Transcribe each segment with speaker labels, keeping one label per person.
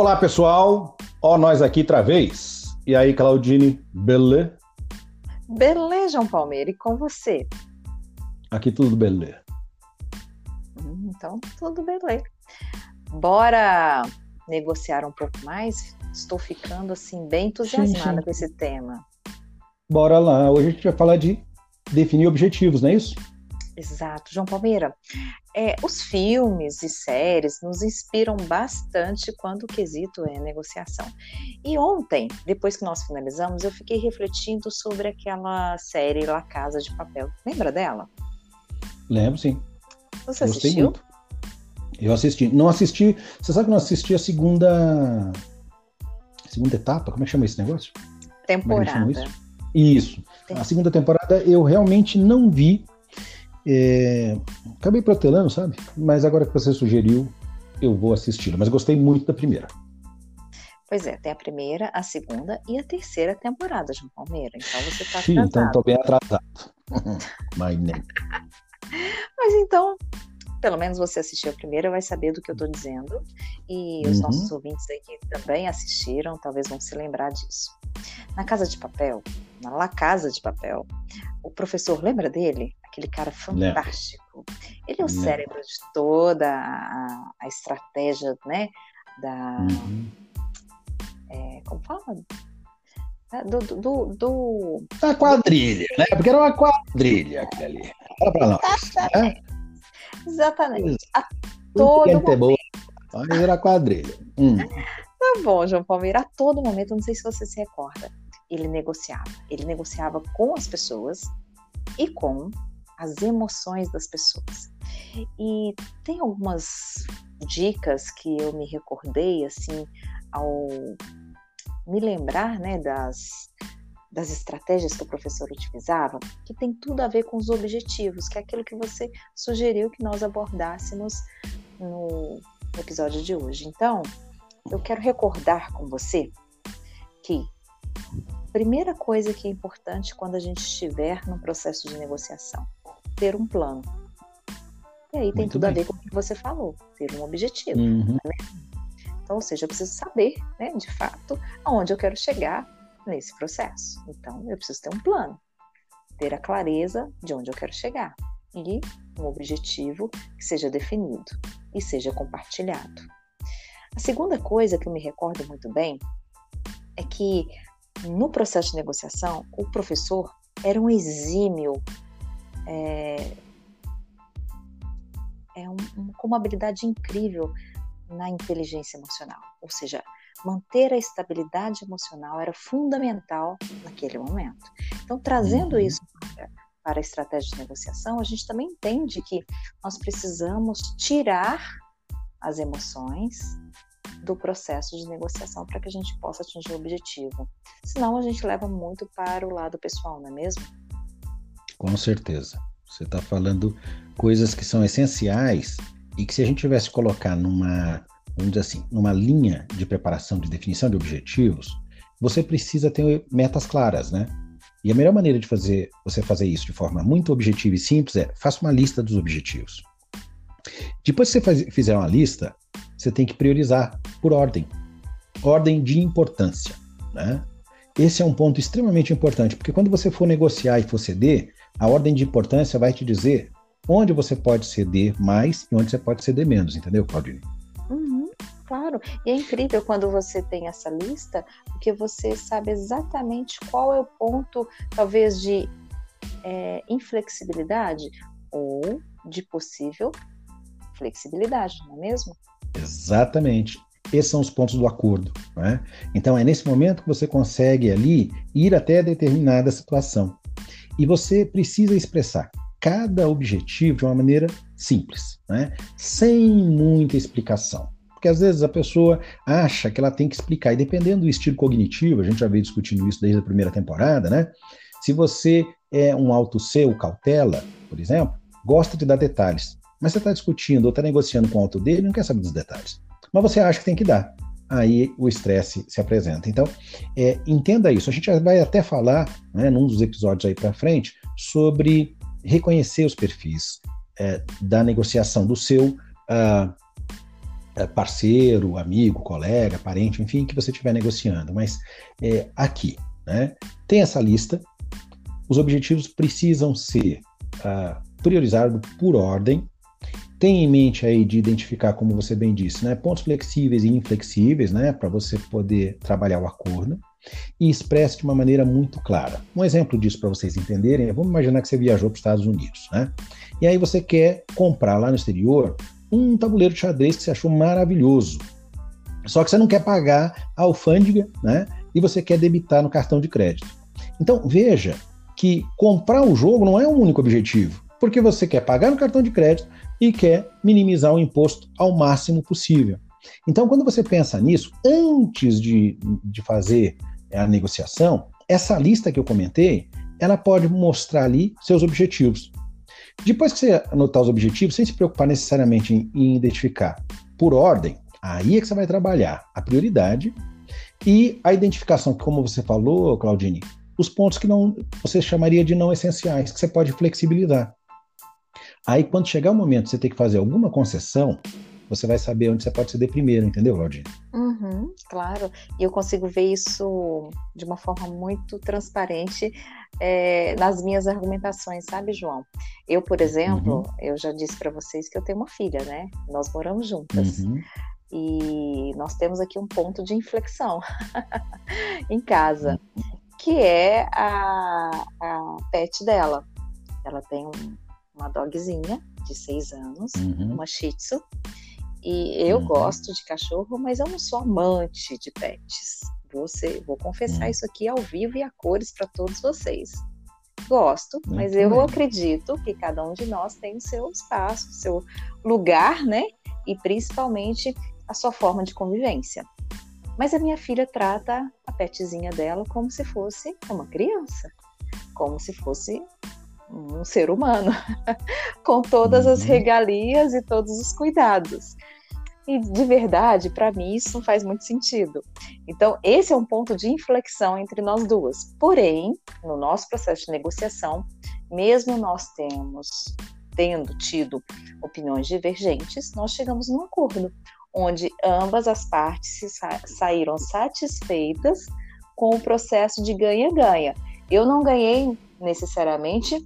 Speaker 1: Olá, pessoal. Ó, nós aqui outra vez. E aí, Claudine, beleza?
Speaker 2: Beleza, João Palmeira, e com você?
Speaker 1: Aqui tudo beleza.
Speaker 2: Hum, então, tudo beleza. Bora negociar um pouco mais? Estou ficando, assim, bem entusiasmada sim, sim. com esse tema.
Speaker 1: Bora lá. Hoje a gente vai falar de definir objetivos, não é isso?
Speaker 2: Exato, João Palmeira. É, os filmes e séries nos inspiram bastante quando o quesito é negociação. E ontem, depois que nós finalizamos, eu fiquei refletindo sobre aquela série La Casa de Papel. Lembra dela?
Speaker 1: Lembro, sim.
Speaker 2: Você Gostei assistiu? Muito.
Speaker 1: Eu assisti. Não assisti. Você sabe que não assisti a segunda. Segunda etapa? Como é que chama esse negócio?
Speaker 2: É temporada.
Speaker 1: isso? isso. A segunda temporada eu realmente não vi é, acabei protelando, sabe? Mas agora que você sugeriu, eu vou assisti-la. Mas gostei muito da primeira.
Speaker 2: Pois é, tem a primeira, a segunda e a terceira temporada de Palmeira. Então você está
Speaker 1: Sim, então estou bem atrasado. Mas nem.
Speaker 2: Mas então, pelo menos você assistiu a primeira, vai saber do que eu estou dizendo. E os uhum. nossos ouvintes aqui também assistiram, talvez vão se lembrar disso. Na Casa de Papel, na La Casa de Papel, o professor, lembra dele? Aquele cara fantástico. Ele é o cérebro de toda a, a estratégia, né? Da. Uhum. É, como fala? Do, do, do,
Speaker 1: A quadrilha, né? Porque era uma quadrilha aquele ali. Fala pra nós.
Speaker 2: Né? Exatamente. A todo momento. Boa.
Speaker 1: Era a quadrilha. Hum.
Speaker 2: Tá bom, João Palmeira. A todo momento, não sei se você se recorda, ele negociava. Ele negociava com as pessoas e com as emoções das pessoas. E tem algumas dicas que eu me recordei assim ao me lembrar, né, das das estratégias que o professor utilizava, que tem tudo a ver com os objetivos, que é aquilo que você sugeriu que nós abordássemos no episódio de hoje. Então, eu quero recordar com você que primeira coisa que é importante quando a gente estiver num processo de negociação ter um plano. E aí tem Muito tudo bem. a ver com o que você falou, ter um objetivo. Uhum. Né? Então, ou seja, eu preciso saber, né, de fato, aonde eu quero chegar nesse processo. Então, eu preciso ter um plano, ter a clareza de onde eu quero chegar e um objetivo que seja definido e seja compartilhado. A segunda coisa que eu me recordo muito bem é que no processo de negociação, o professor era um exímio é, é um, um, com uma habilidade incrível na inteligência emocional. Ou seja, manter a estabilidade emocional era fundamental naquele momento. Então, trazendo uhum. isso para, para a estratégia de negociação, a gente também entende que nós precisamos tirar as emoções do processo de negociação para que a gente possa atingir o objetivo. Senão a gente leva muito para o lado pessoal, não é mesmo?
Speaker 1: Com certeza. Você está falando coisas que são essenciais e que se a gente tivesse colocar numa, vamos dizer assim, numa linha de preparação de definição de objetivos, você precisa ter metas claras, né? E a melhor maneira de fazer você fazer isso de forma muito objetiva e simples é faça uma lista dos objetivos. Depois que você faz, fizer uma lista, você tem que priorizar por ordem, ordem de importância, né? Esse é um ponto extremamente importante, porque quando você for negociar e for ceder, a ordem de importância vai te dizer onde você pode ceder mais e onde você pode ceder menos, entendeu, Claudine?
Speaker 2: Uhum, claro. E é incrível quando você tem essa lista, porque você sabe exatamente qual é o ponto, talvez, de é, inflexibilidade ou de possível flexibilidade, não é mesmo?
Speaker 1: Exatamente. Esses são os pontos do acordo. É? Então, é nesse momento que você consegue ali ir até determinada situação. E você precisa expressar. cada objetivo de uma maneira simples, né? sem muita explicação. Porque às vezes a pessoa acha que ela tem que explicar, e dependendo do estilo cognitivo, a gente já veio discutindo isso desde a primeira temporada, né? Se você é um alto seu cautela, por exemplo, gosta de dar detalhes, mas você está discutindo ou está negociando com o alto dele não quer saber dos detalhes. Mas você acha que tem que dar. Aí o estresse se apresenta. Então, é, entenda isso. A gente vai até falar, né, num dos episódios aí para frente, sobre reconhecer os perfis é, da negociação do seu uh, parceiro, amigo, colega, parente, enfim, que você estiver negociando. Mas é, aqui, né, tem essa lista. Os objetivos precisam ser uh, priorizados por ordem. Tenha em mente aí de identificar, como você bem disse, né, pontos flexíveis e inflexíveis, né, para você poder trabalhar o acordo e expresse de uma maneira muito clara. Um exemplo disso para vocês entenderem é, vamos imaginar que você viajou para os Estados Unidos, né? E aí você quer comprar lá no exterior um tabuleiro de xadrez que você achou maravilhoso. Só que você não quer pagar a alfândega, né? E você quer debitar no cartão de crédito. Então, veja que comprar o jogo não é um único objetivo, porque você quer pagar no cartão de crédito e quer minimizar o imposto ao máximo possível. Então, quando você pensa nisso, antes de, de fazer a negociação, essa lista que eu comentei, ela pode mostrar ali seus objetivos. Depois que você anotar os objetivos, sem se preocupar necessariamente em, em identificar por ordem, aí é que você vai trabalhar a prioridade e a identificação, como você falou, Claudine, os pontos que não você chamaria de não essenciais, que você pode flexibilizar. Aí, quando chegar o momento de você ter que fazer alguma concessão, você vai saber onde você pode ceder primeiro, entendeu, Claudine?
Speaker 2: Uhum, claro, e eu consigo ver isso de uma forma muito transparente é, nas minhas argumentações, sabe, João? Eu, por exemplo, uhum. eu já disse para vocês que eu tenho uma filha, né? Nós moramos juntas. Uhum. E nós temos aqui um ponto de inflexão em casa, uhum. Que é a, a pet dela. Ela tem um, uma dogzinha de seis anos, uhum. uma Shih Tzu, e eu uhum. gosto de cachorro, mas eu não sou amante de pets. Vou, ser, vou confessar uhum. isso aqui ao vivo e a cores para todos vocês. Gosto, Muito mas eu bem. acredito que cada um de nós tem o seu espaço, o seu lugar, né? E principalmente a sua forma de convivência. Mas a minha filha trata a petzinha dela como se fosse uma criança, como se fosse um ser humano, com todas as uhum. regalias e todos os cuidados. E de verdade, para mim, isso não faz muito sentido. Então, esse é um ponto de inflexão entre nós duas. Porém, no nosso processo de negociação, mesmo nós temos tendo tido opiniões divergentes, nós chegamos num acordo onde ambas as partes sa saíram satisfeitas com o processo de ganha-ganha. Eu não ganhei necessariamente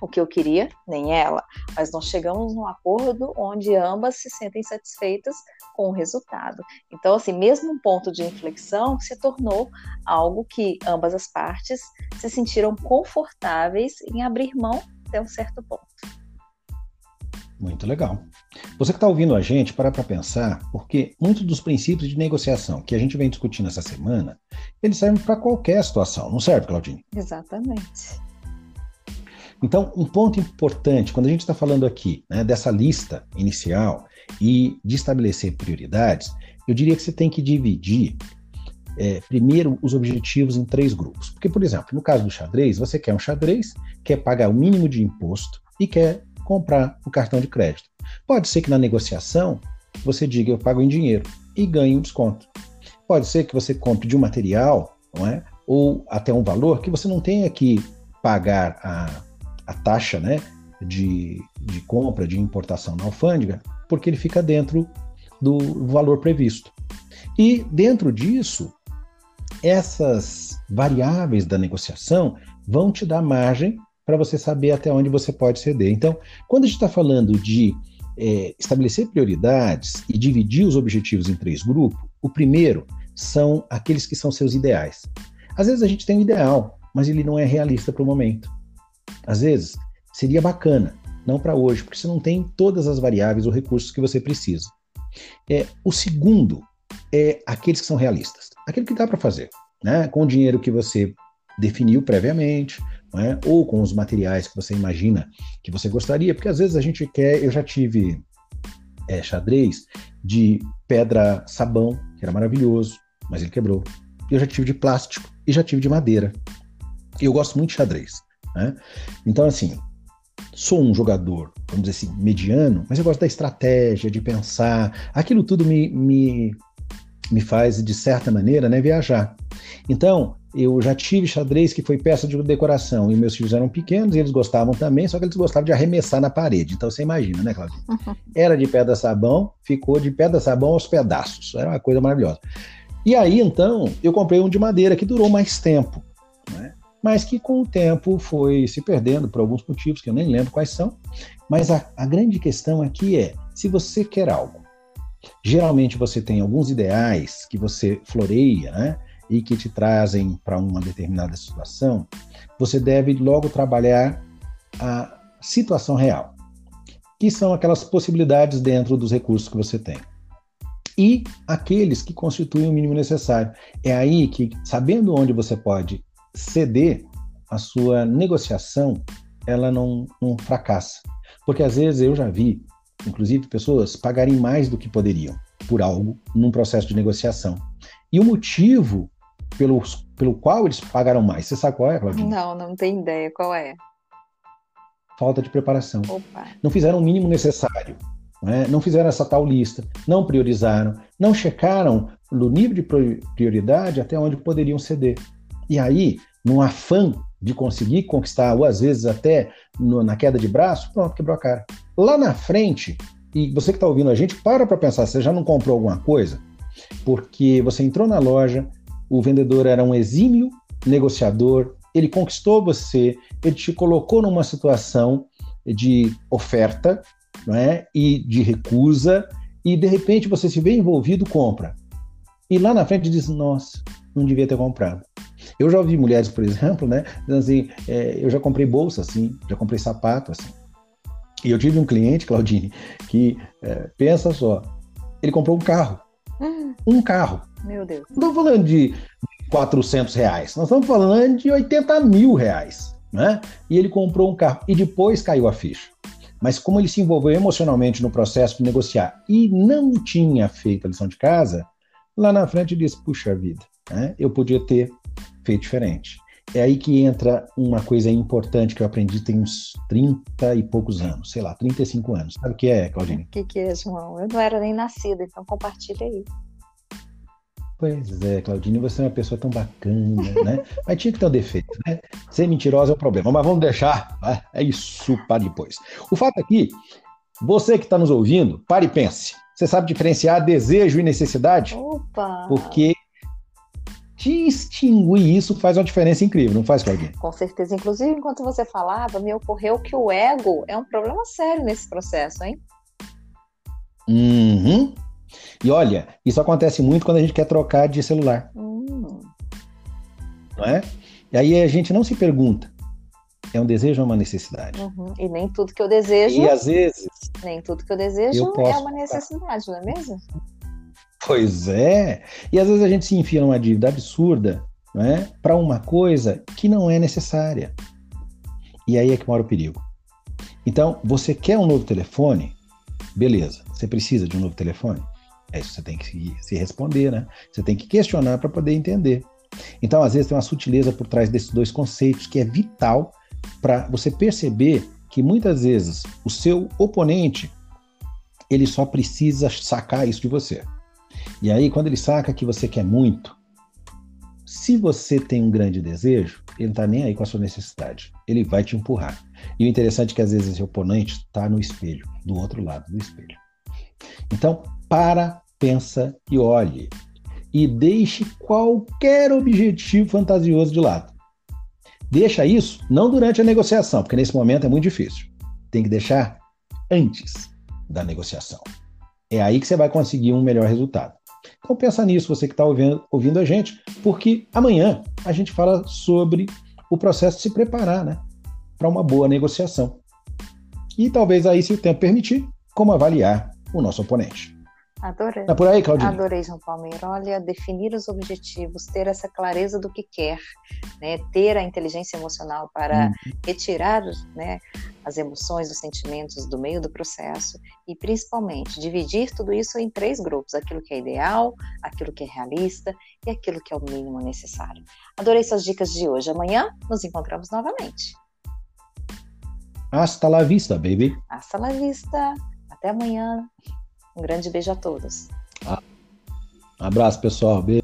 Speaker 2: o que eu queria, nem ela, mas nós chegamos num acordo onde ambas se sentem satisfeitas com o resultado. Então, assim, mesmo um ponto de inflexão se tornou algo que ambas as partes se sentiram confortáveis em abrir mão até um certo ponto.
Speaker 1: Muito legal. Você que está ouvindo a gente, para para pensar, porque muitos dos princípios de negociação que a gente vem discutindo essa semana, eles servem para qualquer situação, não serve, Claudine?
Speaker 2: Exatamente.
Speaker 1: Então, um ponto importante, quando a gente está falando aqui né, dessa lista inicial e de estabelecer prioridades, eu diria que você tem que dividir é, primeiro os objetivos em três grupos. Porque, por exemplo, no caso do xadrez, você quer um xadrez, quer pagar o mínimo de imposto e quer comprar um cartão de crédito. Pode ser que na negociação você diga eu pago em dinheiro e ganhe um desconto. Pode ser que você compre de um material, não é? Ou até um valor que você não tenha que pagar a, a taxa né, de, de compra, de importação na alfândega, porque ele fica dentro do valor previsto. E dentro disso, essas variáveis da negociação vão te dar margem para você saber até onde você pode ceder. Então, quando a gente está falando de é, estabelecer prioridades e dividir os objetivos em três grupos, o primeiro são aqueles que são seus ideais. Às vezes a gente tem um ideal, mas ele não é realista para o momento. Às vezes, seria bacana, não para hoje, porque você não tem todas as variáveis ou recursos que você precisa. É, o segundo é aqueles que são realistas, aquele que dá para fazer, né? com o dinheiro que você definiu previamente, é? ou com os materiais que você imagina que você gostaria, porque às vezes a gente quer. Eu já tive é, xadrez de pedra sabão, que era maravilhoso, mas ele quebrou. Eu já tive de plástico e já tive de madeira. Eu gosto muito de xadrez. Né? Então, assim, sou um jogador, vamos dizer assim, mediano, mas eu gosto da estratégia, de pensar. Aquilo tudo me, me, me faz, de certa maneira, né, viajar. Então, eu já tive xadrez que foi peça de decoração e meus filhos eram pequenos e eles gostavam também, só que eles gostavam de arremessar na parede. Então você imagina, né, Claudinha? Uhum. Era de pedra sabão, ficou de pedra sabão aos pedaços. Era uma coisa maravilhosa. E aí, então, eu comprei um de madeira que durou mais tempo, né? mas que com o tempo foi se perdendo por alguns motivos que eu nem lembro quais são. Mas a, a grande questão aqui é: se você quer algo, geralmente você tem alguns ideais que você floreia, né? E que te trazem para uma determinada situação, você deve logo trabalhar a situação real, que são aquelas possibilidades dentro dos recursos que você tem. E aqueles que constituem o mínimo necessário. É aí que, sabendo onde você pode ceder, a sua negociação ela não, não fracassa. Porque às vezes eu já vi, inclusive, pessoas pagarem mais do que poderiam por algo num processo de negociação. E o motivo pelo, pelo qual eles pagaram mais. Você sabe qual é, Claudinha?
Speaker 2: Não, não tenho ideia. Qual é?
Speaker 1: Falta de preparação. Opa. Não fizeram o mínimo necessário. Não, é? não fizeram essa tal lista, não priorizaram, não checaram no nível de prioridade até onde poderiam ceder. E aí, num afã de conseguir conquistar, ou às vezes até no, na queda de braço, pronto, quebrou a cara. Lá na frente, e você que está ouvindo a gente, para para pensar, você já não comprou alguma coisa? Porque você entrou na loja, o vendedor era um exímio negociador, ele conquistou você, ele te colocou numa situação de oferta não é? e de recusa, e de repente você se vê envolvido, compra. E lá na frente diz: Nossa, não devia ter comprado. Eu já ouvi mulheres, por exemplo, né, dizendo assim: é, Eu já comprei bolsa assim, já comprei sapato assim. E eu tive um cliente, Claudine, que é, pensa só, ele comprou um carro. Uhum. Um carro.
Speaker 2: Meu Deus.
Speaker 1: Não estamos falando de 400 reais, nós estamos falando de 80 mil reais. Né? E ele comprou um carro e depois caiu a ficha. Mas como ele se envolveu emocionalmente no processo de negociar e não tinha feito a lição de casa, lá na frente disse: puxa vida, né? eu podia ter feito diferente. É aí que entra uma coisa importante que eu aprendi tem uns 30 e poucos anos, sei lá, 35 anos. Sabe o que é, Claudine?
Speaker 2: O que, que é, João? Eu não era nem nascida, então compartilha aí.
Speaker 1: Pois é, Claudine, você é uma pessoa tão bacana, né? Mas tinha que ter um defeito, né? Ser mentirosa é o problema, mas vamos deixar né? é isso para depois. O fato aqui, você que está nos ouvindo, pare e pense. Você sabe diferenciar desejo e necessidade?
Speaker 2: Opa!
Speaker 1: Porque distinguir isso faz uma diferença incrível, não faz, Claudine?
Speaker 2: Com certeza. Inclusive, enquanto você falava, me ocorreu que o ego é um problema sério nesse processo, hein?
Speaker 1: Uhum. E olha, isso acontece muito quando a gente quer trocar de celular. Hum. Não é? E aí a gente não se pergunta, é um desejo ou uma necessidade?
Speaker 2: Uhum. E nem tudo que eu desejo.
Speaker 1: E às vezes.
Speaker 2: Nem tudo que eu desejo eu é uma necessidade, não é mesmo?
Speaker 1: Pois é. E às vezes a gente se enfia numa dívida absurda não é? para uma coisa que não é necessária. E aí é que mora o perigo. Então, você quer um novo telefone? Beleza. Você precisa de um novo telefone? É isso você tem que se responder, né? Você tem que questionar para poder entender. Então, às vezes, tem uma sutileza por trás desses dois conceitos que é vital para você perceber que muitas vezes o seu oponente ele só precisa sacar isso de você. E aí, quando ele saca que você quer muito, se você tem um grande desejo, ele não está nem aí com a sua necessidade. Ele vai te empurrar. E o interessante é que às vezes esse oponente está no espelho, do outro lado do espelho. Então, para pensa e olhe. E deixe qualquer objetivo fantasioso de lado. Deixa isso não durante a negociação, porque nesse momento é muito difícil. Tem que deixar antes da negociação. É aí que você vai conseguir um melhor resultado. Então pensa nisso, você que está ouvindo, ouvindo a gente, porque amanhã a gente fala sobre o processo de se preparar né, para uma boa negociação. E talvez aí, se o tempo permitir, como avaliar o nosso oponente.
Speaker 2: Adorei.
Speaker 1: Tá por aí, Claudinha?
Speaker 2: Adorei, João Palmeira. Olha, definir os objetivos, ter essa clareza do que quer, né? ter a inteligência emocional para uhum. retirar né, as emoções, os sentimentos do meio do processo e, principalmente, dividir tudo isso em três grupos: aquilo que é ideal, aquilo que é realista e aquilo que é o mínimo necessário. Adorei suas dicas de hoje. Amanhã nos encontramos novamente.
Speaker 1: Hasta la vista, baby.
Speaker 2: Hasta la vista. Até amanhã. Um grande beijo a todos.
Speaker 1: Abraço, pessoal. Beijo.